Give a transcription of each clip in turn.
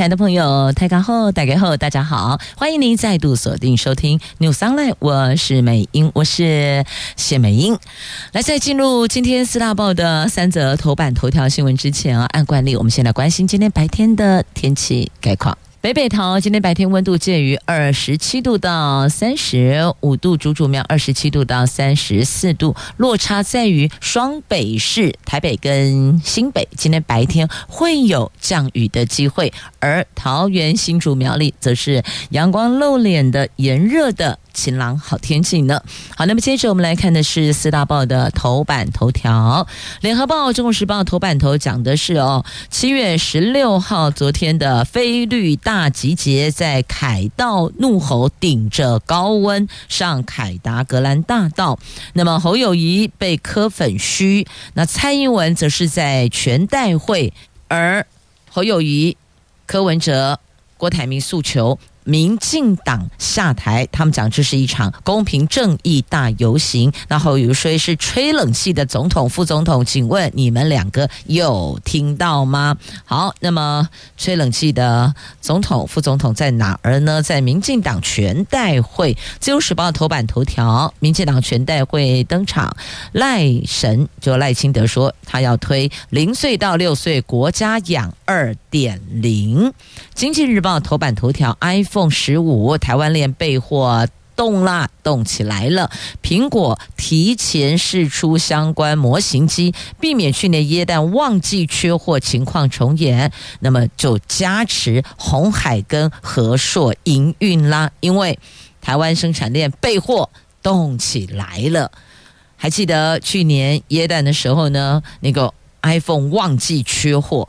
亲爱的朋友，大家好，大家好，大家好，欢迎您再度锁定收听 News Online，我是美英，我是谢美英。来，在进入今天四大报的三则头版头条新闻之前啊，按惯例，我们先来关心今天白天的天气概况。北北桃今天白天温度介于二十七度到三十五度，竹竹苗二十七度到三十四度，落差在于双北市台北跟新北今天白天会有降雨的机会，而桃园新竹苗栗则是阳光露脸的炎热的。晴朗好天气呢。好，那么接着我们来看的是四大报的头版头条。联合报、中国时报头版头讲的是哦，七月十六号昨天的非绿大集结，在凯道怒吼，顶着高温上凯达格兰大道。那么侯友谊被磕粉须，那蔡英文则是在全代会，而侯友谊、柯文哲、郭台铭诉求。民进党下台，他们讲这是一场公平正义大游行。然后有说是吹冷气的总统、副总统，请问你们两个有听到吗？好，那么吹冷气的总统、副总统在哪儿呢？在民进党全代会，《自由时报》头版头条，民进党全代会登场，赖神就赖清德说他要推零岁到六岁国家养二点零。经济日报头版头条：iPhone 十五台湾链备货动啦，动起来了。苹果提前试出相关模型机，避免去年耶诞旺季缺货情况重演。那么就加持红海跟和硕营运啦，因为台湾生产链备货动起来了。还记得去年耶诞的时候呢，那个 iPhone 旺季缺货，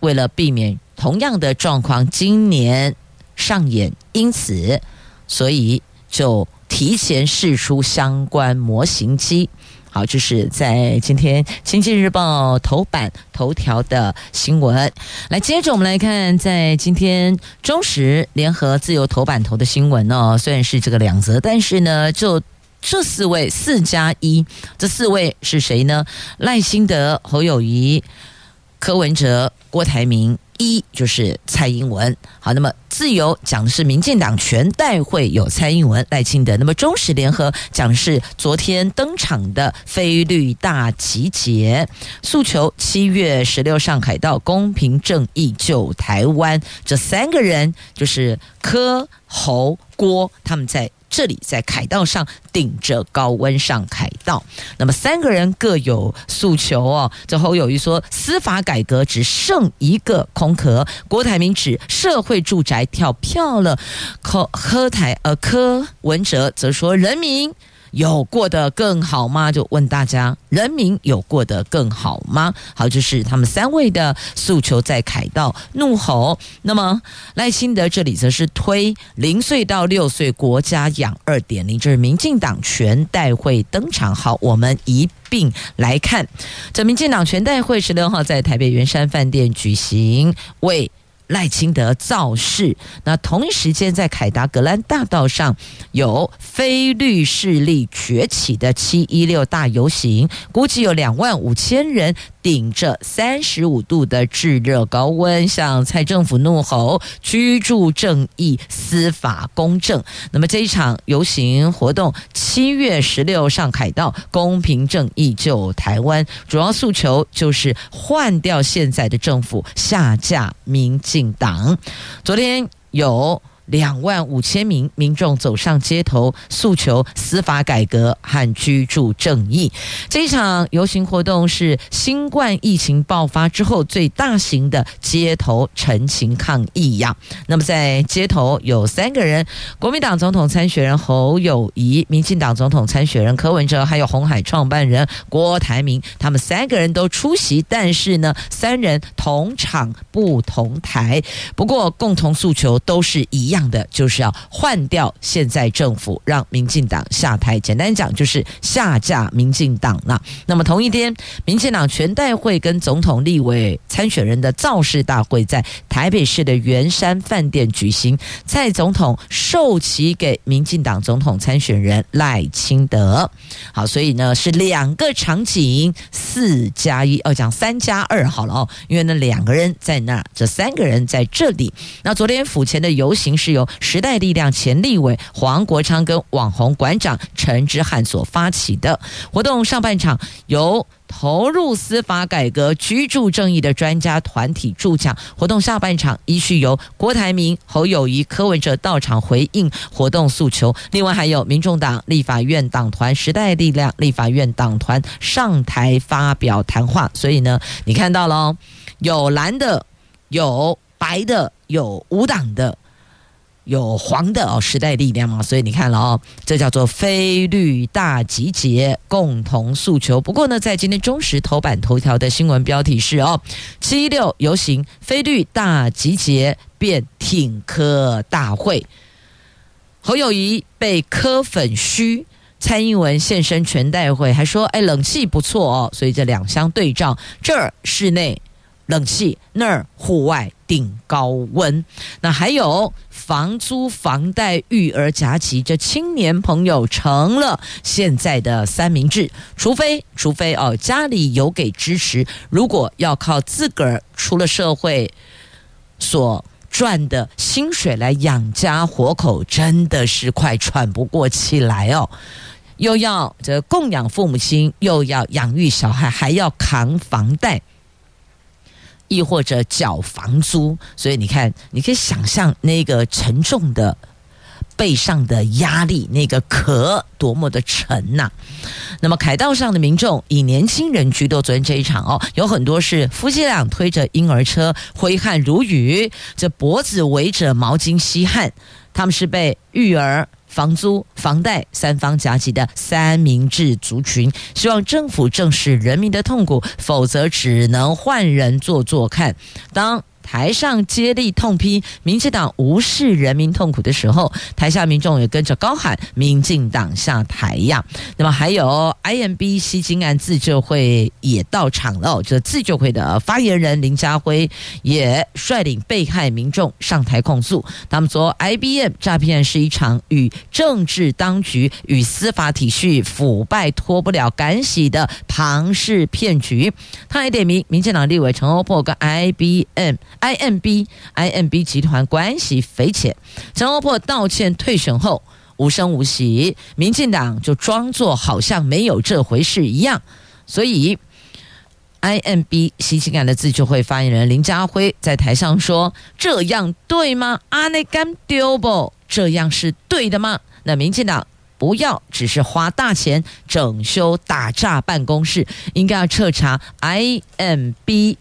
为了避免。同样的状况今年上演，因此，所以就提前试出相关模型机。好，这是在今天《经济日报》头版头条的新闻。来，接着我们来看，在今天《中时》联合自由头版头的新闻哦，虽然是这个两则，但是呢，就这四位四加一，这四位是谁呢？赖清德、侯友谊、柯文哲、郭台铭。一就是蔡英文，好，那么自由讲的是民进党全代会有蔡英文、赖清德，那么中时联合讲的是昨天登场的非绿大集结，诉求七月十六上海道公平正义救台湾，这三个人就是柯侯郭，他们在。这里在凯道上顶着高温上凯道，那么三个人各有诉求哦。最后，有一说司法改革只剩一个空壳，郭台铭指社会住宅跳票了，柯柯台呃柯文哲则说人民。有过得更好吗？就问大家，人民有过得更好吗？好，就是他们三位的诉求在凯道怒吼。那么赖清德这里则是推零岁到六岁国家养二点零，这是民进党全代会登场。好，我们一并来看，这民进党全代会十六号在台北圆山饭店举行，为。赖清德造势，那同一时间在凯达格兰大道上有非律势力崛起的七一六大游行，估计有两万五千人。顶着三十五度的炙热高温，向蔡政府怒吼“居住正义、司法公正”。那么这一场游行活动，七月十六上凯道，公平正义救台湾，主要诉求就是换掉现在的政府，下架民进党。昨天有。两万五千名民众走上街头，诉求司法改革和居住正义。这一场游行活动是新冠疫情爆发之后最大型的街头陈情抗议呀。那么在街头有三个人：国民党总统参选人侯友谊、民进党总统参选人柯文哲，还有红海创办人郭台铭。他们三个人都出席，但是呢，三人同场不同台。不过共同诉求都是一样。样的，就是要换掉现在政府，让民进党下台。简单讲，就是下架民进党了。那么同一天，民进党全代会跟总统、立委参选人的造势大会在台北市的圆山饭店举行，蔡总统授旗给民进党总统参选人赖清德。好，所以呢是两个场景，四加一哦，讲三加二好了哦，因为那两个人在那，这三个人在这里。那昨天府前的游行是由时代力量前立委黄国昌跟网红馆长陈之汉所发起的活动，上半场由投入司法改革、居住正义的专家团体助讲，活动下半场依序由郭台铭、侯友谊、柯文哲到场回应活动诉求。另外还有民众党立法院党团、时代力量立法院党团上台发表谈话。所以呢，你看到了，有蓝的，有白的，有无党的。有黄的哦，时代力量嘛，所以你看了哦，这叫做非绿大集结，共同诉求。不过呢，在今天中时头版头条的新闻标题是哦，七六游行非绿大集结变挺科大会，侯友宜被柯粉嘘，蔡英文现身全代会，还说哎冷气不错哦，所以这两相对照，这儿室内冷气，那儿户外顶高温，那还有。房租、房贷、育儿夹击，这青年朋友成了现在的三明治。除非，除非哦，家里有给支持，如果要靠自个儿出了社会所赚的薪水来养家活口，真的是快喘不过气来哦。又要这供养父母亲，又要养育小孩，还要扛房贷。亦或者缴房租，所以你看，你可以想象那个沉重的背上的压力，那个壳多么的沉呐、那么凯道上的民众以年轻人居多，昨天这一场哦，有很多是夫妻俩推着婴儿车，挥汗如雨，这脖子围着毛巾吸汗，他们是被育儿。房租、房贷三方夹击的三明治族群，希望政府正视人民的痛苦，否则只能换人做做看。当台上接力痛批民进党无视人民痛苦的时候，台下民众也跟着高喊“民进党下台呀”。那么还有 IMB 吸金案自救会也到场了，这自救会的发言人林家辉也率领被害民众上台控诉，他们说 IBM 诈骗是一场与政治当局与司法体系腐败脱不了干系的庞氏骗局。他还点名民进党立委陈欧珀跟 IBM。IMB IMB 集团关系匪浅，陈欧珀道歉退选后无声无息，民进党就装作好像没有这回事一样。所以，IMB 吸金案的自救会发言人林家辉在台上说：“这样对吗？阿内甘丢不？这样是对的吗？那民进党不要只是花大钱整修打诈办公室，应该要彻查 IMB。”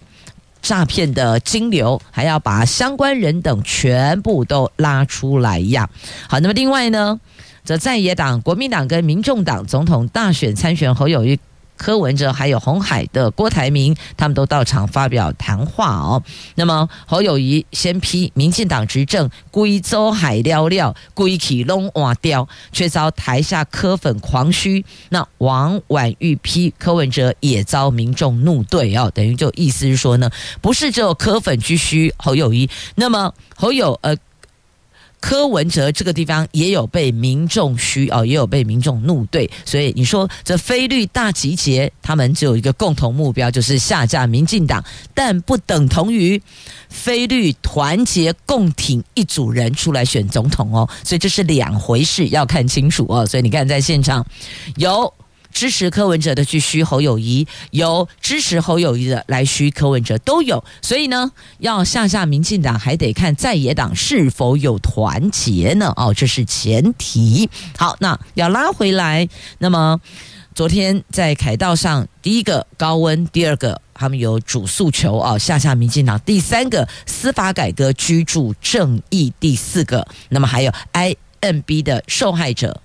诈骗的金流，还要把相关人等全部都拉出来呀。好，那么另外呢，则在野党国民党跟民众党总统大选参选侯友谊。柯文哲还有红海的郭台铭，他们都到场发表谈话哦。那么侯友宜先批民进党执政归州海料料归起龙瓦雕，却遭台下柯粉狂嘘。那王婉玉批柯文哲也遭民众怒怼哦，等于就意思是说呢，不是只有柯粉去嘘侯友宜，那么侯友呃。柯文哲这个地方也有被民众嘘哦，也有被民众怒对，所以你说这非律大集结，他们只有一个共同目标，就是下架民进党，但不等同于非律团结共挺一组人出来选总统哦，所以这是两回事，要看清楚哦。所以你看，在现场有。支持柯文哲的去嘘侯友谊，有支持侯友谊的来嘘柯文哲，都有。所以呢，要下下民进党，还得看在野党是否有团结呢？哦，这是前提。好，那要拉回来。那么昨天在凯道上，第一个高温，第二个他们有主诉求哦，下下民进党。第三个司法改革，居住正义。第四个，那么还有 IMB 的受害者。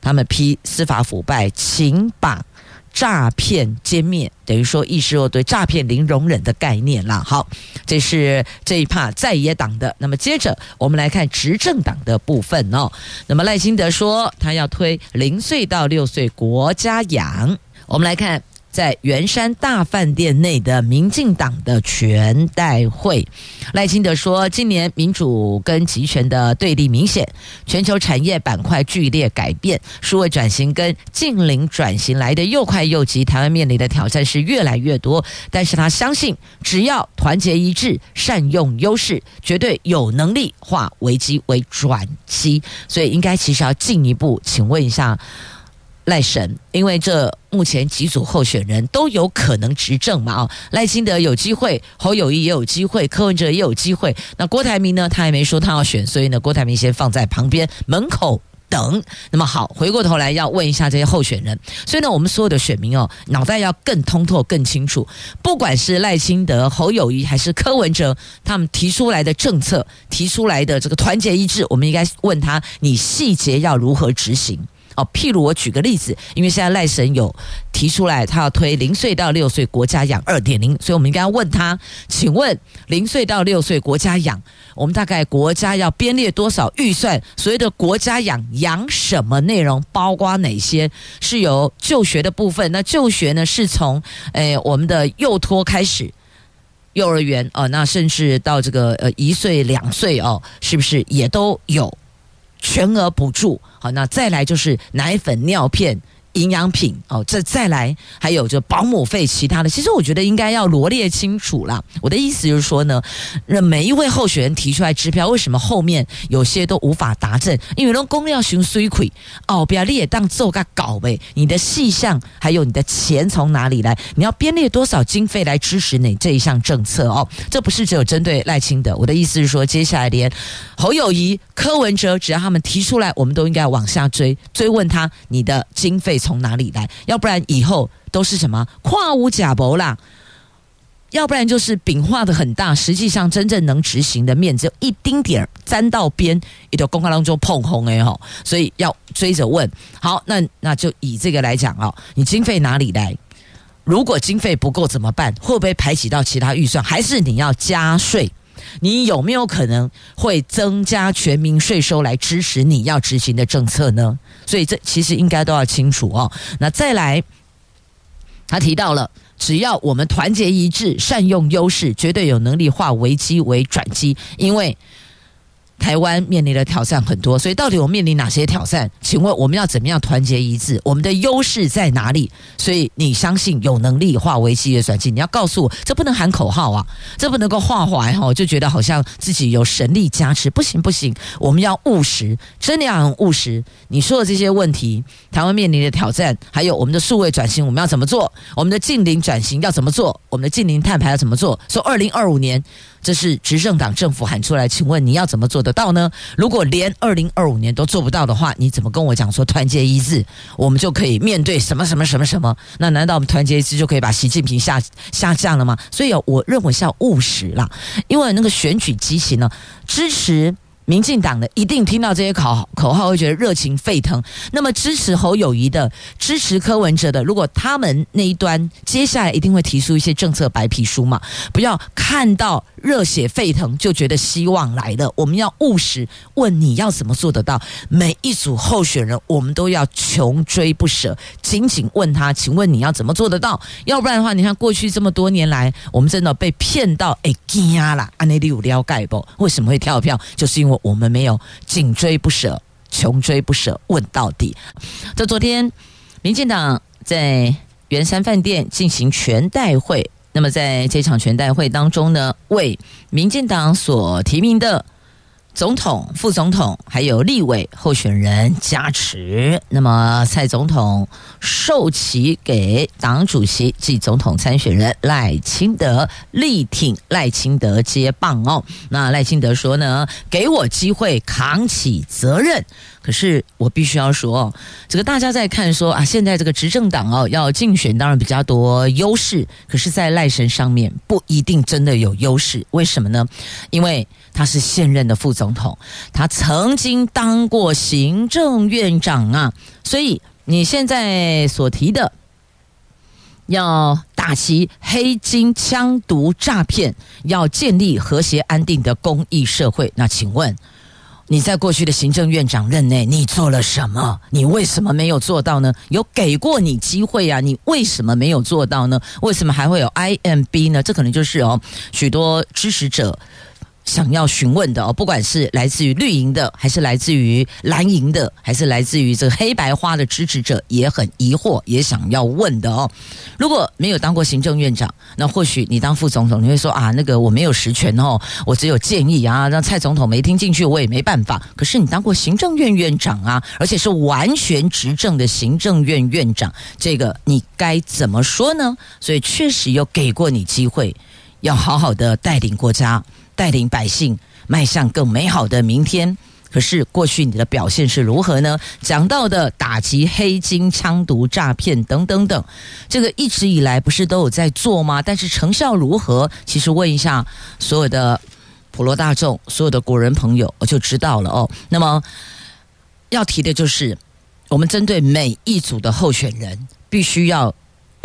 他们批司法腐败，请把诈骗歼灭，等于说意识我对诈骗零容忍的概念啦。好，这是这一趴在野党的。那么接着我们来看执政党的部分哦。那么赖清德说他要推零岁到六岁国家养，我们来看。在圆山大饭店内的民进党的全代会，赖清德说，今年民主跟集权的对立明显，全球产业板块剧烈改变，数位转型跟近邻转型来得又快又急，台湾面临的挑战是越来越多。但是他相信，只要团结一致，善用优势，绝对有能力化危机为转机。所以，应该其实要进一步，请问一下。赖神，因为这目前几组候选人都有可能执政嘛，哦，赖清德有机会，侯友谊也有机会，柯文哲也有机会。那郭台铭呢？他还没说他要选，所以呢，郭台铭先放在旁边门口等。那么好，回过头来要问一下这些候选人。所以呢，我们所有的选民哦，脑袋要更通透、更清楚。不管是赖清德、侯友谊还是柯文哲，他们提出来的政策、提出来的这个团结一致，我们应该问他：你细节要如何执行？哦，譬如我举个例子，因为现在赖神有提出来，他要推零岁到六岁国家养二点零，所以我们应该要问他，请问零岁到六岁国家养，我们大概国家要编列多少预算？所谓的国家养养什么内容？包括哪些？是由就学的部分？那就学呢，是从诶我们的幼托开始，幼儿园哦，那甚至到这个呃一岁两岁哦，是不是也都有？全额补助，好，那再来就是奶粉、尿片。营养品哦，这再来还有就保姆费，其他的，其实我觉得应该要罗列清楚啦。我的意思就是说呢，那每一位候选人提出来支票，为什么后面有些都无法达成？因为那公料循水亏哦，不要列当做个搞呗。你的细项还有你的钱从哪里来？你要编列多少经费来支持你这一项政策哦？这不是只有针对赖清德，我的意思是说，接下来连侯友谊、柯文哲，只要他们提出来，我们都应该往下追，追问他你的经费。从哪里来？要不然以后都是什么跨无假博啦？要不然就是饼画得很大，实际上真正能执行的面只有一丁点儿，沾到边也就公开当中碰红哎吼，所以要追着问。好，那那就以这个来讲哦，你经费哪里来？如果经费不够怎么办？会不会排挤到其他预算？还是你要加税？你有没有可能会增加全民税收来支持你要执行的政策呢？所以这其实应该都要清楚哦。那再来，他提到了，只要我们团结一致，善用优势，绝对有能力化危机为转机，因为。台湾面临的挑战很多，所以到底我面临哪些挑战？请问我们要怎么样团结一致？我们的优势在哪里？所以你相信有能力化危机的转机？你要告诉我，这不能喊口号啊，这不能够画怀哈，就觉得好像自己有神力加持，不行不行，我们要务实，真的要很务实。你说的这些问题，台湾面临的挑战，还有我们的数位转型，我们要怎么做？我们的近邻转型要怎么做？我们的近邻碳排要怎么做？说二零二五年。这是执政党政府喊出来，请问你要怎么做得到呢？如果连二零二五年都做不到的话，你怎么跟我讲说团结一致，我们就可以面对什么什么什么什么？那难道我们团结一致就可以把习近平下下降了吗？所以，我认为是要务实啦，因为那个选举机器呢，支持。民进党的一定听到这些口口号会觉得热情沸腾。那么支持侯友谊的、支持柯文哲的，如果他们那一端接下来一定会提出一些政策白皮书嘛？不要看到热血沸腾就觉得希望来了。我们要务实，问你要怎么做得到？每一组候选人，我们都要穷追不舍，紧紧问他，请问你要怎么做得到？要不然的话，你看过去这么多年来，我们真的被骗到哎惊啦！安内利有了解不？为什么会跳票？就是因为。我们没有紧追不舍、穷追不舍，问到底。这昨天，民进党在圆山饭店进行全代会。那么在这场全代会当中呢，为民进党所提名的总统、副总统还有立委候选人加持。那么蔡总统授旗给党主席及总统参选人赖清德，力挺赖清德接棒哦。那赖清德说呢，给我机会扛起责任。可是我必须要说，这个大家在看说啊，现在这个执政党哦要竞选，当然比较多优势，可是，在赖神上面不一定真的有优势。为什么呢？因为他是现任的副总统，他曾经当过行政院长啊，所以你现在所提的要打击黑金枪毒诈骗，要建立和谐安定的公益社会。那请问？你在过去的行政院长任内，你做了什么？你为什么没有做到呢？有给过你机会啊，你为什么没有做到呢？为什么还会有 IMB 呢？这可能就是哦，许多支持者。想要询问的哦，不管是来自于绿营的，还是来自于蓝营的，还是来自于这个黑白花的支持者，也很疑惑，也想要问的哦。如果没有当过行政院长，那或许你当副总统，你会说啊，那个我没有实权哦，我只有建议啊，让蔡总统没听进去，我也没办法。可是你当过行政院院长啊，而且是完全执政的行政院院长，这个你该怎么说呢？所以确实有给过你机会，要好好的带领国家。带领百姓迈向更美好的明天。可是过去你的表现是如何呢？讲到的打击黑金、枪毒、诈骗等等等，这个一直以来不是都有在做吗？但是成效如何？其实问一下所有的普罗大众、所有的国人朋友，我就知道了哦。那么要提的就是，我们针对每一组的候选人，必须要。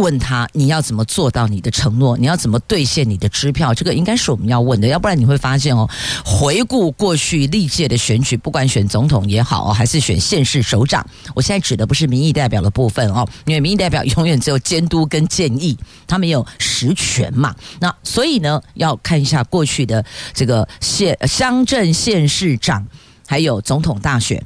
问他你要怎么做到你的承诺？你要怎么兑现你的支票？这个应该是我们要问的，要不然你会发现哦，回顾过去历届的选举，不管选总统也好，还是选县市首长，我现在指的不是民意代表的部分哦，因为民意代表永远只有监督跟建议，他没有实权嘛。那所以呢，要看一下过去的这个县乡镇县市长，还有总统大选。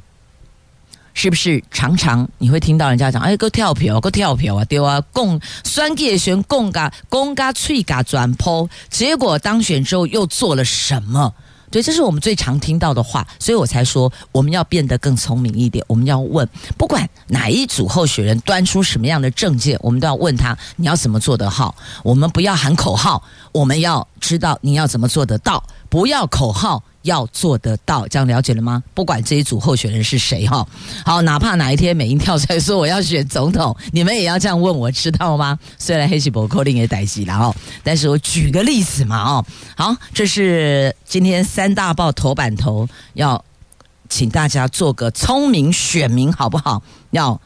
是不是常常你会听到人家讲，哎，够跳票，够跳票啊，对啊，共选举选共噶共噶脆嘎转坡，结果当选之后又做了什么？对，这是我们最常听到的话，所以我才说我们要变得更聪明一点，我们要问，不管哪一组候选人端出什么样的政见，我们都要问他，你要怎么做得好？我们不要喊口号，我们要知道你要怎么做得到，不要口号。要做得到，这样了解了吗？不管这一组候选人是谁哈，好，哪怕哪一天美英跳出来说我要选总统，你们也要这样问我，知道吗？虽然黑西伯扣令也逮起了哦，但是我举个例子嘛哦，好，这是今天三大报头版头，要请大家做个聪明选民好不好？要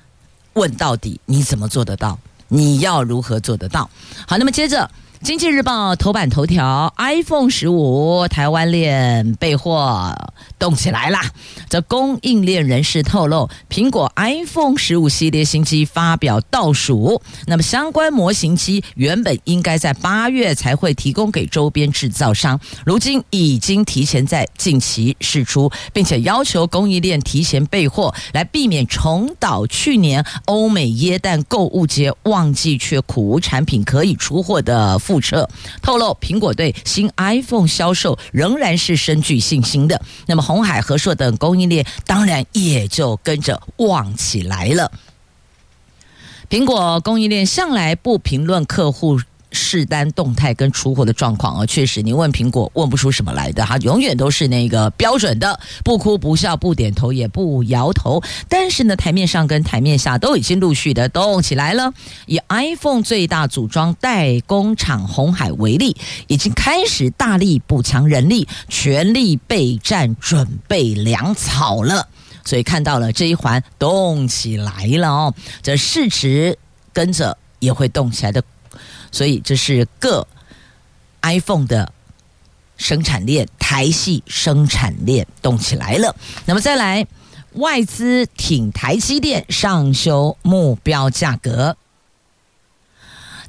问到底，你怎么做得到？你要如何做得到？好，那么接着。经济日报头版头条：iPhone 十五台湾链备货动起来啦！这供应链人士透露，苹果 iPhone 十五系列新机发表倒数，那么相关模型机原本应该在八月才会提供给周边制造商，如今已经提前在近期释出，并且要求供应链提前备货，来避免重蹈去年欧美耶诞购物节旺季却苦无产品可以出货的。复测透露，苹果对新 iPhone 销售仍然是深具信心的。那么，红海、和硕等供应链当然也就跟着旺起来了。苹果供应链向来不评论客户。试单动态跟出货的状况啊，确实，你问苹果问不出什么来的，它永远都是那个标准的，不哭不笑不点头也不摇头。但是呢，台面上跟台面下都已经陆续的动起来了。以 iPhone 最大组装代工厂红海为例，已经开始大力补强人力，全力备战，准备粮草了。所以看到了这一环动起来了哦，这市值跟着也会动起来的。所以这是各 iPhone 的生产链，台系生产链动起来了。那么再来，外资挺台积电上修目标价格。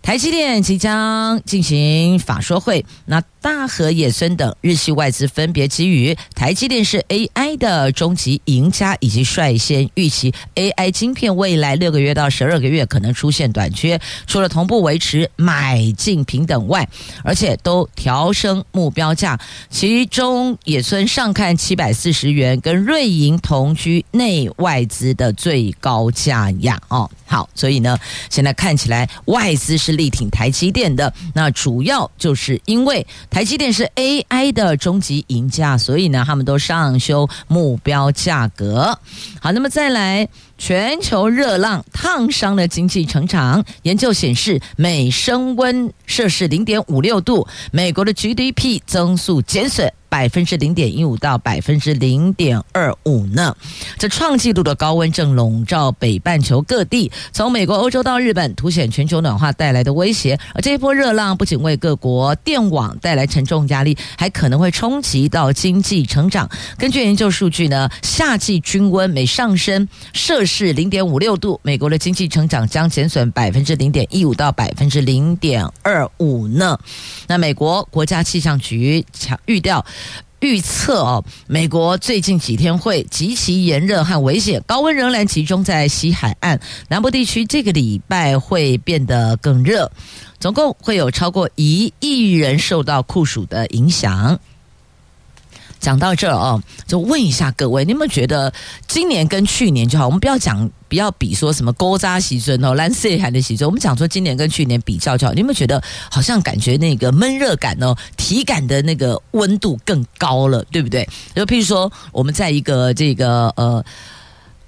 台积电即将进行法说会，那大和、野村等日系外资分别给予台积电是 AI 的终极赢家，以及率先预期 AI 晶片未来六个月到十二个月可能出现短缺，除了同步维持买进平等外，而且都调升目标价，其中野村上看七百四十元，跟瑞银同居内外资的最高价呀，哦。好，所以呢，现在看起来外资是力挺台积电的。那主要就是因为台积电是 AI 的终极赢家，所以呢，他们都上修目标价格。好，那么再来，全球热浪烫伤了经济成长。研究显示，每升温摄氏零点五六度，美国的 GDP 增速减损百分之零点一五到百分之零点二五呢。这创纪录的高温正笼罩北半球各地，从美国、欧洲到日本，凸显全球暖化带来的威胁。而这一波热浪不仅为各国电网带来沉重压力，还可能会冲击到经济成长。根据研究数据呢，夏季均温每上升摄氏零点五六度，美国的经济成长将减损百分之零点一五到百分之零点二五呢。那美国国家气象局强预料。预测哦，美国最近几天会极其炎热和危险，高温仍然集中在西海岸南部地区。这个礼拜会变得更热，总共会有超过一亿人受到酷暑的影响。讲到这儿哦，就问一下各位，你有没有觉得今年跟去年就好？我们不要讲。不要比说什么高渣时阵哦，蓝色海的时阵。我们讲说今年跟去年比较较，你有没有觉得好像感觉那个闷热感哦，体感的那个温度更高了，对不对？就譬如说我们在一个这个呃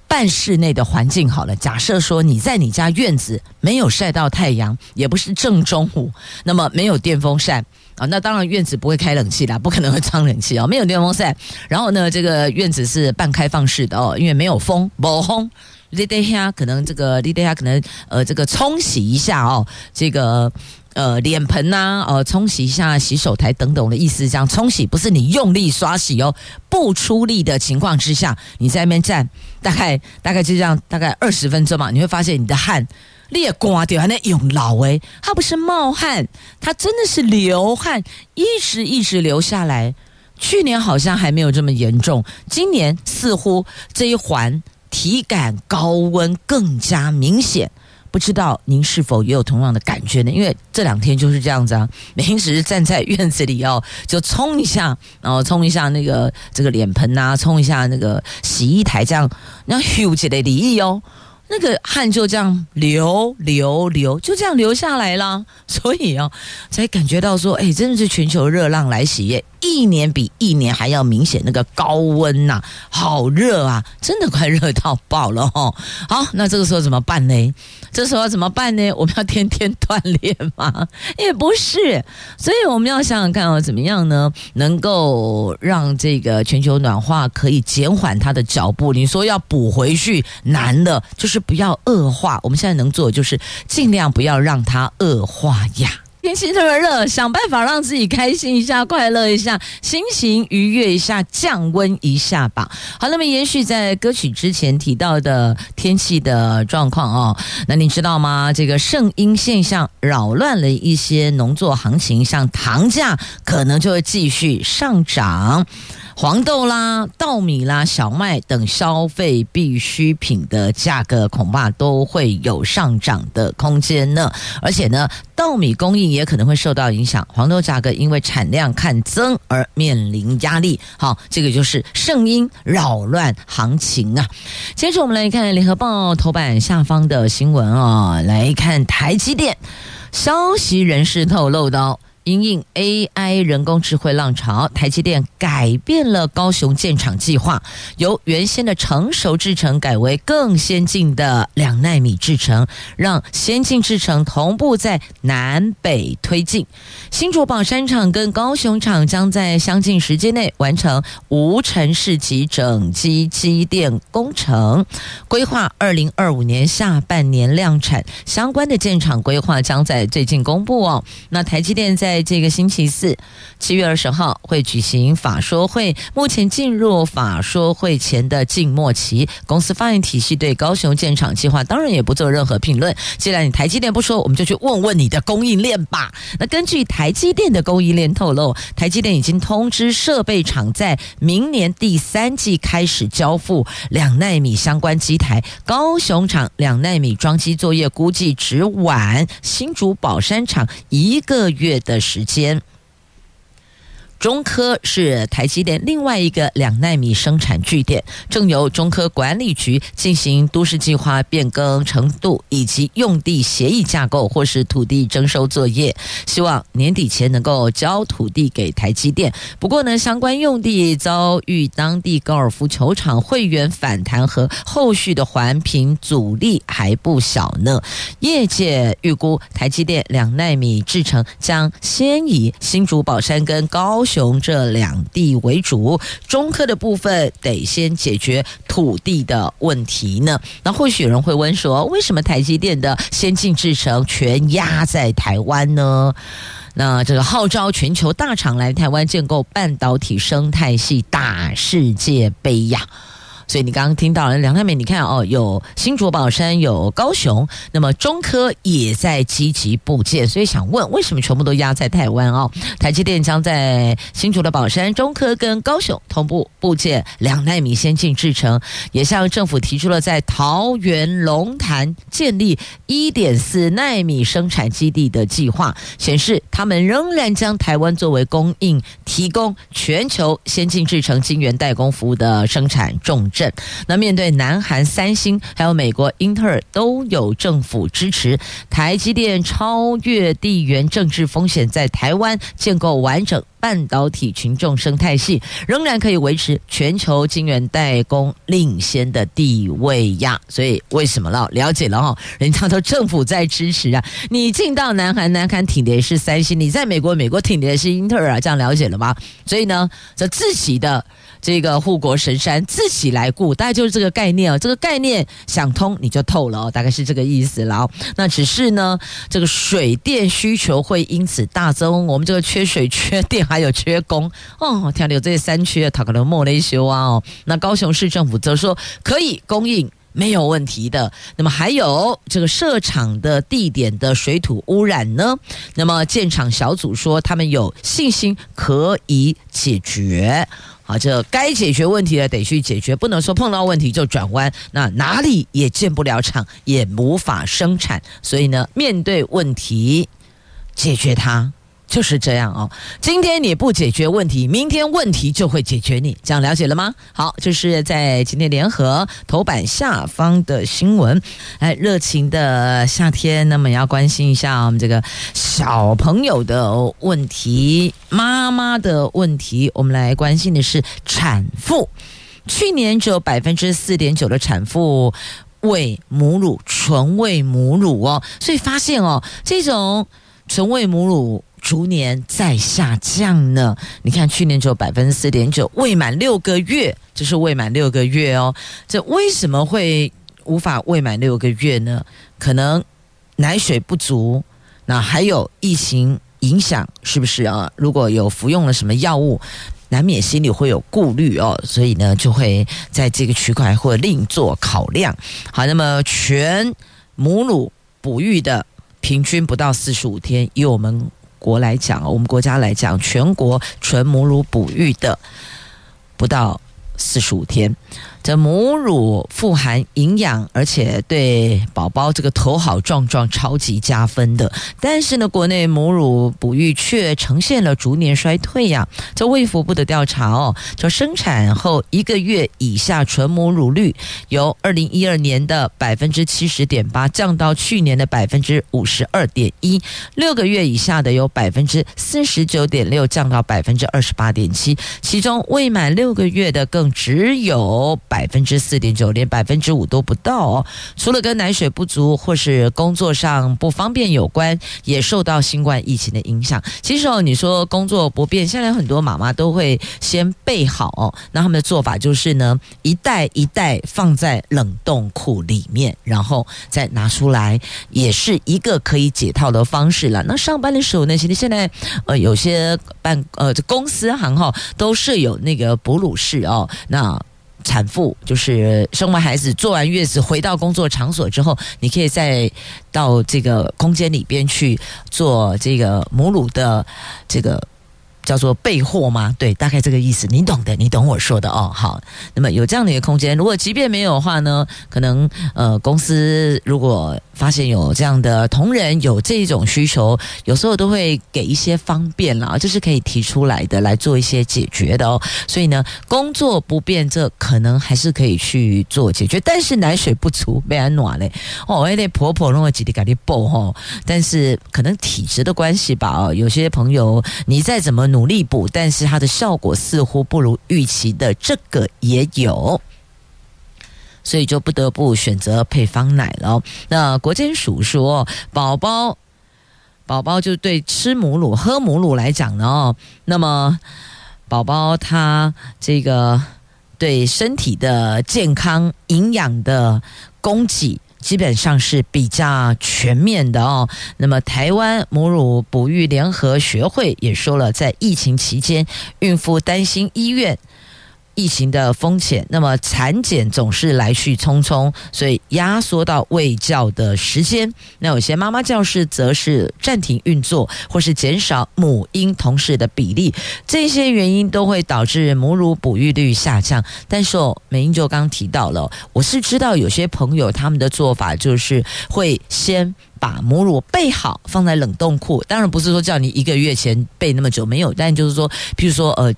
半室内的环境好了，假设说你在你家院子没有晒到太阳，也不是正中午，那么没有电风扇啊，那当然院子不会开冷气啦，不可能会装冷气哦，没有电风扇，然后呢，这个院子是半开放式的哦，因为没有风，不风。你等下可能这个，你等下可能呃，这个冲洗一下哦，这个呃脸盆呐、啊，呃冲洗一下洗手台等等的意思，这样冲洗不是你用力刷洗哦，不出力的情况之下，你在那边站大概大概就这样，大概二十分钟嘛，你会发现你的汗裂刮掉，还那用老诶，它不是冒汗，它真的是流汗，一直一直流下来。去年好像还没有这么严重，今年似乎这一环。体感高温更加明显，不知道您是否也有同样的感觉呢？因为这两天就是这样子啊，平时站在院子里哦，就冲一下，然后冲一下那个这个脸盆呐，冲一下那个洗衣台，这样，然后呼起来离异哦。那个汗就这样流流流，就这样流下来了，所以啊，才感觉到说，哎，真的是全球热浪来袭耶，一年比一年还要明显，那个高温呐、好热啊，真的快热到爆了哦。好，那这个时候怎么办呢？这时候怎么办呢？我们要天天锻炼吗？也不是，所以我们要想想看哦，怎么样呢，能够让这个全球暖化可以减缓它的脚步？你说要补回去难的，就是。是不要恶化，我们现在能做的就是尽量不要让它恶化呀。天气这么热，想办法让自己开心一下、快乐一下、心情愉悦一下、降温一下吧。好，那么延续在歌曲之前提到的天气的状况哦，那你知道吗？这个圣婴现象扰乱了一些农作行情，像糖价可能就会继续上涨。黄豆啦、稻米啦、小麦等消费必需品的价格恐怕都会有上涨的空间呢。而且呢，稻米供应也可能会受到影响，黄豆价格因为产量看增而面临压力。好，这个就是声音扰乱行情啊。接着我们来看联合报头版下方的新闻啊，来看台积电消息人士透露到。因应 AI 人工智慧浪潮，台积电改变了高雄建厂计划，由原先的成熟制程改为更先进的两纳米制程，让先进制程同步在南北推进。新竹宝山厂跟高雄厂将在相近时间内完成无尘室及整机机电工程，规划二零二五年下半年量产。相关的建厂规划将在最近公布哦。那台积电在在这个星期四，七月二十号会举行法说会。目前进入法说会前的静默期，公司发言体系对高雄建厂计划当然也不做任何评论。既然你台积电不说，我们就去问问你的供应链吧。那根据台积电的供应链透露，台积电已经通知设备厂在明年第三季开始交付两纳米相关机台。高雄厂两纳米装机作业估计只晚新竹宝山厂一个月的时间。中科是台积电另外一个两纳米生产据点，正由中科管理局进行都市计划变更程度以及用地协议架构或是土地征收作业，希望年底前能够交土地给台积电。不过呢，相关用地遭遇当地高尔夫球场会员反弹和后续的环评阻力还不小呢。业界预估台积电两纳米制程将先以新竹宝山跟高雄这两地为主，中科的部分得先解决土地的问题呢。那或许有人会问说，为什么台积电的先进制程全压在台湾呢？那这个号召全球大厂来台湾建构半导体生态系大世界杯呀！所以你刚刚听到了梁太美，你看哦，有新竹宝山，有高雄，那么中科也在积极布建，所以想问，为什么全部都压在台湾哦？台积电将在新竹的宝山、中科跟高雄同步布建两纳米先进制程，也向政府提出了在桃园龙潭建立一点四奈米生产基地的计划，显示他们仍然将台湾作为供应，提供全球先进制程晶圆代工服务的生产重镇。那面对南韩三星还有美国英特尔都有政府支持，台积电超越地缘政治风险，在台湾建构完整半导体群众生态系，仍然可以维持全球晶圆代工领先的地位呀。所以为什么了？了解了哈，人家都政府在支持啊。你进到南韩，南韩挺的是三星；你在美国，美国挺的是英特尔啊。这样了解了吗？所以呢，这自己的。这个护国神山自己来顾，大概就是这个概念哦。这个概念想通你就透了哦，大概是这个意思了。那只是呢，这个水电需求会因此大增，我们这个缺水、缺电还有缺工哦。听到这些三缺，他可能莫雷修啊哦。那高雄市政府则说可以供应，没有问题的。那么还有这个设厂的地点的水土污染呢？那么建厂小组说他们有信心可以解决。好，这该解决问题的得去解决，不能说碰到问题就转弯，那哪里也建不了厂，也无法生产。所以呢，面对问题，解决它。就是这样哦，今天你不解决问题，明天问题就会解决你，这样了解了吗？好，这是在今天联合头版下方的新闻。哎，热情的夏天，那么也要关心一下我们这个小朋友的问题，妈妈的问题。我们来关心的是产妇，去年只有百分之四点九的产妇喂母乳，纯喂母乳哦，所以发现哦，这种纯喂母乳。逐年在下降呢。你看，去年只有百分之四点九，未满六个月，就是未满六个月哦。这为什么会无法未满六个月呢？可能奶水不足，那还有疫情影响，是不是啊？如果有服用了什么药物，难免心里会有顾虑哦。所以呢，就会在这个区块或另做考量。好，那么全母乳哺育的平均不到四十五天，以我们。国来讲，我们国家来讲，全国纯母乳哺育的不到四十五天。这母乳富含营养，而且对宝宝这个头好壮壮，超级加分的。但是呢，国内母乳哺育却呈现了逐年衰退呀。这卫福部的调查哦，就生产后一个月以下纯母乳率由二零一二年的百分之七十点八降到去年的百分之五十二点一，六个月以下的有百分之四十九点六降到百分之二十八点七，其中未满六个月的更只有。百分之四点九，连百分之五都不到哦。除了跟奶水不足或是工作上不方便有关，也受到新冠疫情的影响。其实哦，你说工作不便，现在很多妈妈都会先备好哦。那他们的做法就是呢，一袋一袋放在冷冻库里面，然后再拿出来，也是一个可以解套的方式了。那上班的时候呢，其实现在呃有些办呃公司行号都设有那个哺乳室哦，那。产妇就是生完孩子、坐完月子回到工作场所之后，你可以再到这个空间里边去做这个母乳的这个。叫做备货吗？对，大概这个意思，你懂的，你懂我说的哦。好，那么有这样的一个空间，如果即便没有的话呢，可能呃公司如果发现有这样的同仁有这种需求，有时候都会给一些方便啦，就是可以提出来的，来做一些解决的哦。所以呢，工作不便，这可能还是可以去做解决。但是奶水不足，被安暖嘞哦，还得婆婆弄个几滴咖喱补吼。但是可能体质的关系吧，哦，有些朋友你再怎么。努力补，但是它的效果似乎不如预期的，这个也有，所以就不得不选择配方奶了。那国健署说，宝宝宝宝就对吃母乳、喝母乳来讲呢，哦，那么宝宝他这个对身体的健康、营养的供给。基本上是比较全面的哦。那么，台湾母乳哺育联合学会也说了，在疫情期间，孕妇担心医院。疫情的风险，那么产检总是来去匆匆，所以压缩到喂教的时间。那有些妈妈教室则是暂停运作，或是减少母婴同事的比例，这些原因都会导致母乳哺育率下降。但是哦，美英就刚提到了，我是知道有些朋友他们的做法就是会先把母乳备好，放在冷冻库。当然不是说叫你一个月前备那么久没有，但就是说，譬如说呃。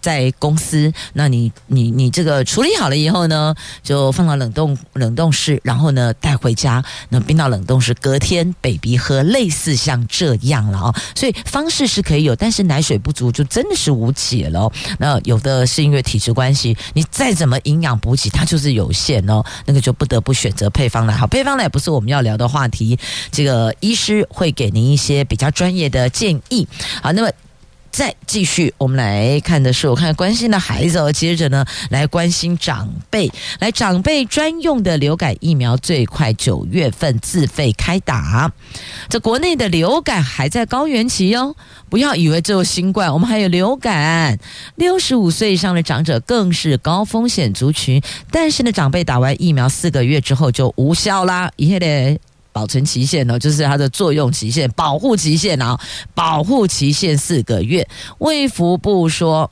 在公司，那你你你这个处理好了以后呢，就放到冷冻冷冻室，然后呢带回家，那冰到冷冻室，隔天 baby 喝，类似像这样了哦。所以方式是可以有，但是奶水不足就真的是无解了。那有的是因为体质关系，你再怎么营养补给，它就是有限哦。那个就不得不选择配方奶。好，配方奶不是我们要聊的话题，这个医师会给您一些比较专业的建议。好，那么。再继续，我们来看的是，我看关心的孩子哦，接着呢来关心长辈，来长辈专用的流感疫苗最快九月份自费开打。这国内的流感还在高原期哦，不要以为只有新冠，我们还有流感。六十五岁以上的长者更是高风险族群，但是呢，长辈打完疫苗四个月之后就无效啦，一系列。保存期限呢，就是它的作用期限、保护期限啊，保护期限四个月。卫福部说。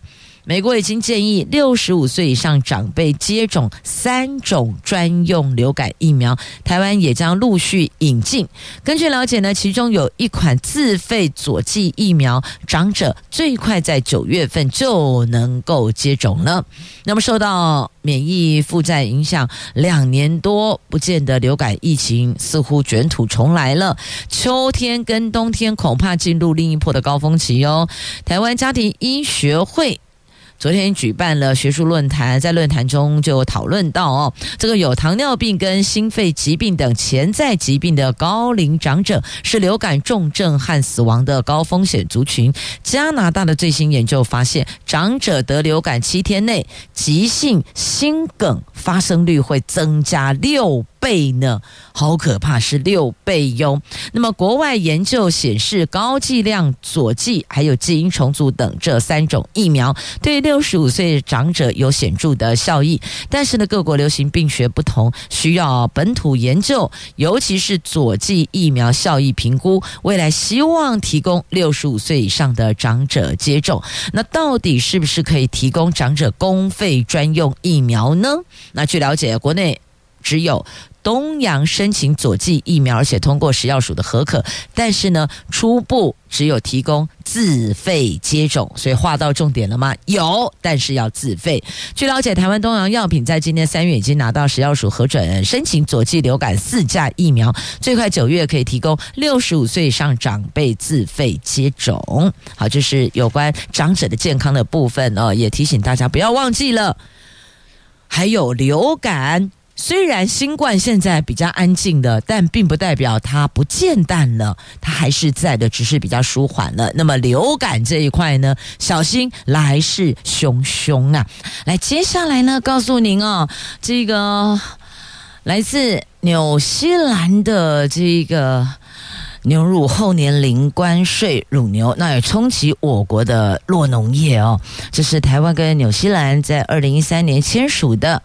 美国已经建议六十五岁以上长辈接种三种专用流感疫苗，台湾也将陆续引进。根据了解呢，其中有一款自费佐剂疫苗，长者最快在九月份就能够接种了。那么受到免疫负债影响，两年多不见的流感疫情似乎卷土重来了。秋天跟冬天恐怕进入另一波的高峰期哦。台湾家庭医学会。昨天举办了学术论坛，在论坛中就讨论到哦，这个有糖尿病跟心肺疾病等潜在疾病的高龄长者是流感重症和死亡的高风险族群。加拿大的最新研究发现，长者得流感七天内，急性心梗发生率会增加六倍呢，好可怕，是六倍哟。那么国外研究显示，高剂量佐剂还有基因重组等这三种疫苗对六十五岁长者有显著的效益。但是呢，各国流行病学不同，需要本土研究，尤其是佐剂疫苗效益评估。未来希望提供六十五岁以上的长者接种。那到底是不是可以提供长者公费专用疫苗呢？那据了解，国内。只有东阳申请佐剂疫苗，而且通过食药署的核可，但是呢，初步只有提供自费接种，所以划到重点了吗？有，但是要自费。据了解，台湾东阳药品在今年三月已经拿到食药署核准，申请佐剂流感四价疫苗，最快九月可以提供六十五岁以上长辈自费接种。好，这是有关长者的健康的部分哦，也提醒大家不要忘记了，还有流感。虽然新冠现在比较安静的，但并不代表它不见淡了，它还是在的，只是比较舒缓了。那么流感这一块呢，小心来势汹汹啊！来，接下来呢，告诉您哦，这个来自纽西兰的这个牛乳后年零关税乳牛，那也冲击我国的酪农业哦。这是台湾跟纽西兰在二零一三年签署的。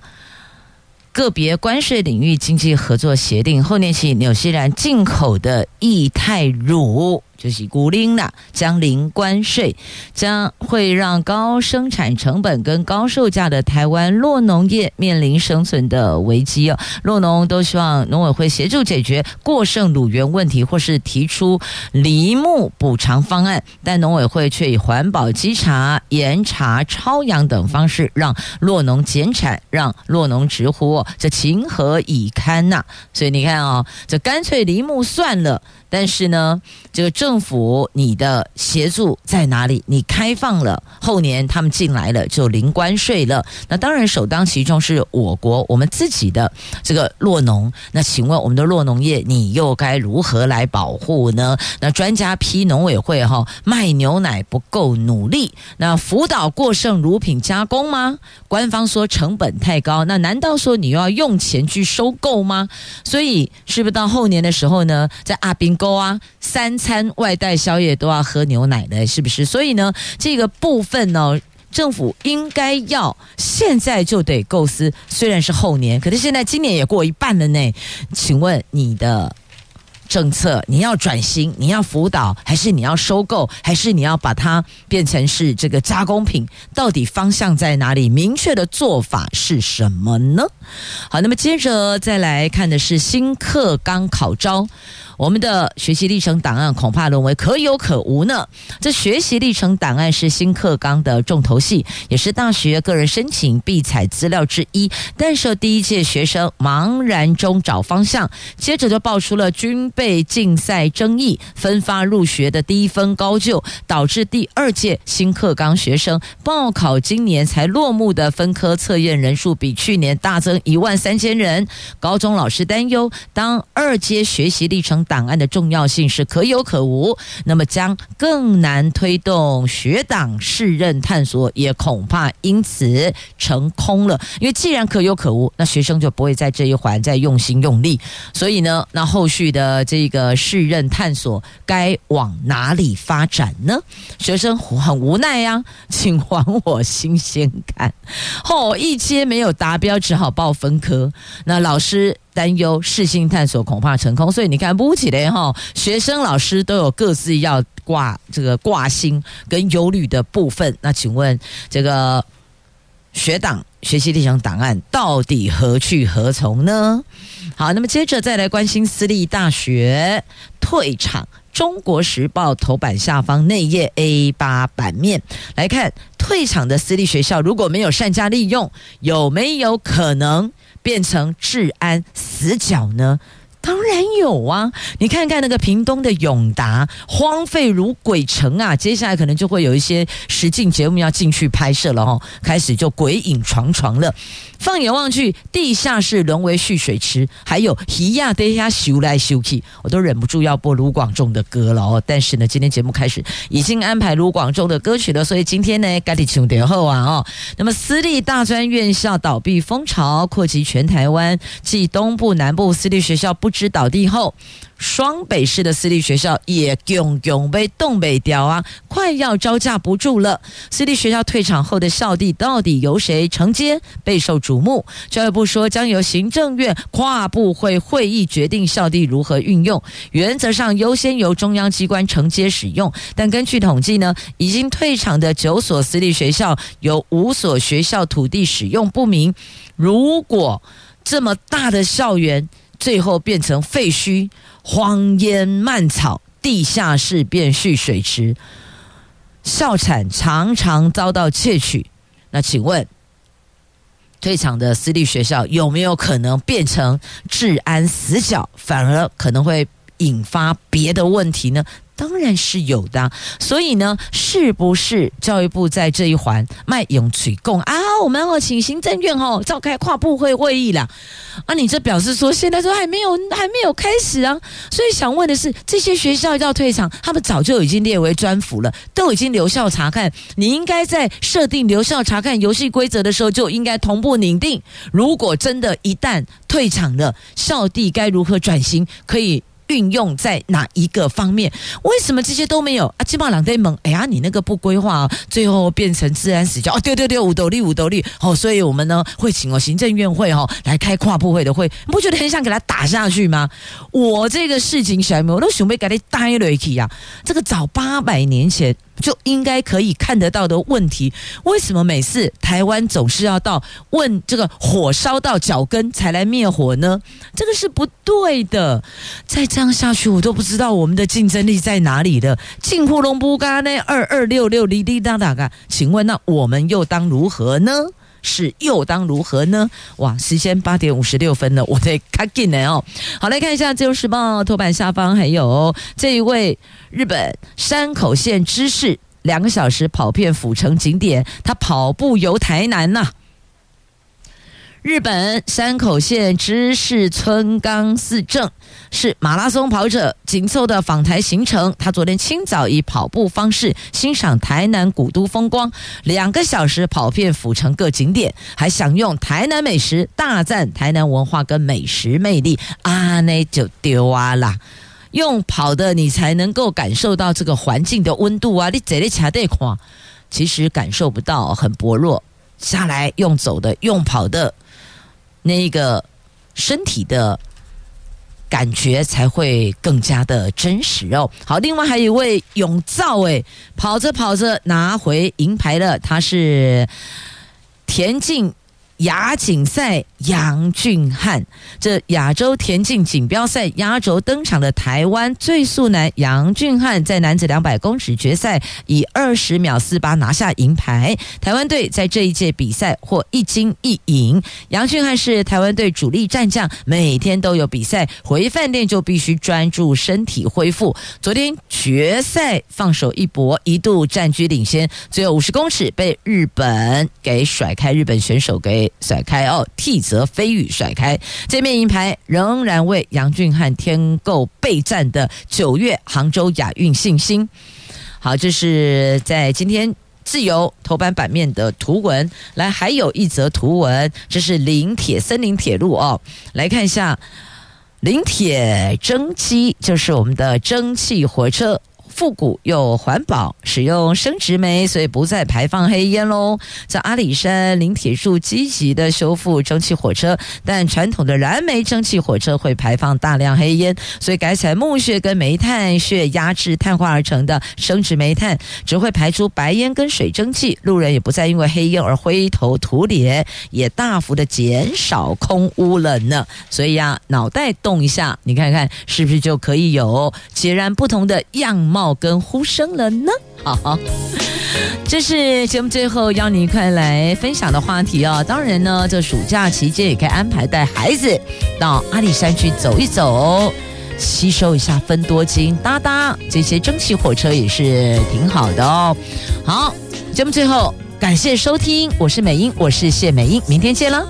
个别关税领域经济合作协定，后年起，纽西兰进口的液态乳。就是古林了，将零关税，将会让高生产成本跟高售价的台湾酪农业面临生存的危机哦。酪农都希望农委会协助解决过剩乳源问题，或是提出梨木补偿方案，但农委会却以环保稽查、严查、超养等方式让酪农减产，让酪农直呼这情何以堪呐、所以你看啊、哦，这干脆梨木算了。但是呢，这个政府你的协助在哪里？你开放了，后年他们进来了就零关税了。那当然首当其冲是我国我们自己的这个酪农。那请问我们的酪农业，你又该如何来保护呢？那专家批农委会哈卖牛奶不够努力，那辅导过剩乳品加工吗？官方说成本太高，那难道说你又要用钱去收购吗？所以是不是到后年的时候呢，在阿兵哥啊，三餐外带宵夜都要喝牛奶的，是不是？所以呢，这个部分呢，政府应该要现在就得构思。虽然是后年，可是现在今年也过一半了呢。请问你的？政策，你要转型，你要辅导，还是你要收购，还是你要把它变成是这个加工品？到底方向在哪里？明确的做法是什么呢？好，那么接着再来看的是新课纲考招。我们的学习历程档案恐怕沦为可有可无呢。这学习历程档案是新课纲的重头戏，也是大学个人申请必采资料之一。但是第一届学生茫然中找方向，接着就爆出了军备被竞赛争议，分发入学的低分高就，导致第二届新课纲学生报考今年才落幕的分科测验人数比去年大增一万三千人。高中老师担忧，当二阶学习历程档案的重要性是可有可无，那么将更难推动学档适任探索，也恐怕因此成空了。因为既然可有可无，那学生就不会在这一环再用心用力。所以呢，那后续的这个试任探索该往哪里发展呢？学生很无奈呀、请还我新鲜感。后一阶没有达标，只好报分科。那老师。担忧适性探索恐怕成功，所以你看不起来哈，学生老师都有各自要挂这个挂心跟忧虑的部分。那请问这个学党学习历程档案到底何去何从呢？好，那么接着再来关心私立大学退场，《中国时报》头版下方内页 A8 版面来看，退场的私立学校如果没有善加利用，有没有可能？变成治安死角呢？当然有啊！你看看那个屏东的永达，荒废如鬼城啊！接下来可能就会有一些实境节目要进去拍摄了哦，开始就鬼影幢幢了。放眼望去，地下室沦为蓄水池，还有鱼仔在遐游来游去，我都忍不住要播卢广仲的歌了哦。但是呢，今天节目开始已经安排卢广仲的歌曲了，所以今天呢，赶紧请点后啊哦。那么私立大专院校倒闭风潮扩及全台湾，继东部、南部私立学校不知道倒地后，双北市的私立学校也囧囧被冻北掉啊，快要招架不住了。私立学校退场后的校地到底由谁承接，备受瞩目。教育部说将由行政院跨部会会议决定校地如何运用，原则上优先由中央机关承接使用。但根据统计呢，已经退场的九所私立学校有五所学校土地使用不明。如果这么大的校园，最后变成废墟、荒烟蔓草，地下室变蓄水池，校产常常遭到窃取。那请问，退场的私立学校有没有可能变成治安死角，反而可能会引发别的问题呢？当然是有的，所以呢，是不是教育部在这一环卖勇取共啊？我们要请行政院哦召开跨部会会议了啊！你这表示说现在都还没有还没有开始啊？所以想问的是，这些学校要退场，他们早就已经列为专辅了，都已经留校查看。你应该在设定留校查看游戏规则的时候，就应该同步拟定。如果真的一旦退场了，校地该如何转型？可以。运用在哪一个方面？为什么这些都没有啊？基本上在蒙，哎呀，你那个不规划，最后变成自然死角哦！对对对，五斗笠五斗笠哦，所以我们呢会请哦行政院会哦来开跨部会的会，你不觉得很想给他打下去吗？我这个事情小妹，我都准备给他带了去呀。这个早八百年前。就应该可以看得到的问题，为什么每次台湾总是要到问这个火烧到脚跟才来灭火呢？这个是不对的。再这样下去，我都不知道我们的竞争力在哪里了。进户龙不嘎呢？二二六六滴滴答答嘎，请问那我们又当如何呢？是又当如何呢？哇，时间八点五十六分了，我得赶紧了哦。好，来看一下《自由时报》头版下方，还有这一位日本山口县知事，两个小时跑遍府城景点，他跑步游台南呐、日本山口县知事村冈四正是马拉松跑者，紧凑的访台行程。他昨天清早以跑步方式欣赏台南古都风光，两个小时跑遍府城各景点，还享用台南美食，大赞台南文化跟美食魅力。啊，那就丢啊啦！用跑的你才能够感受到这个环境的温度啊！你这里卡带看，其实感受不到，很薄弱。下来用走的，用跑的。那个身体的感觉才会更加的真实哦。好，另外还有一位永造诶，跑着跑着拿回银牌了，他是田径。亚锦赛杨俊翰，这亚洲田径锦标赛压轴登场的台湾最速男杨俊翰，在男子两百公尺决赛以二十秒四八拿下银牌。台湾队在这一届比赛获一金一银。杨俊翰是台湾队主力战将，每天都有比赛，回饭店就必须专注身体恢复。昨天决赛放手一搏，一度占据领先，最后五十公尺被日本给甩开，日本选手给。甩开哦，替泽飞羽甩开这面银牌，仍然为杨俊翰添购备战的九月杭州亚运信心。好，这是在今天自由头版版面的图文。来，还有一则图文，这是林铁森林铁路哦，来看一下林铁蒸汽，就是我们的蒸汽火车。复古又环保，使用生殖煤，所以不再排放黑烟喽。在阿里山林铁树积极的修复蒸汽火车，但传统的燃煤蒸汽火车会排放大量黑烟，所以改采木屑跟煤炭屑压制碳化而成的生殖煤炭，只会排出白烟跟水蒸气，路人也不再因为黑烟而灰头土脸，也大幅的减少空污了呢。所以呀，脑袋动一下，你看看是不是就可以有截然不同的样貌？跟呼声了呢，好，好，这是节目最后邀你一块来分享的话题哦。当然呢，这暑假期间也可以安排带孩子到阿里山去走一走，吸收一下芬多精，搭搭这些蒸汽火车也是挺好的哦。好，节目最后感谢收听，我是美英，我是谢美英，明天见了。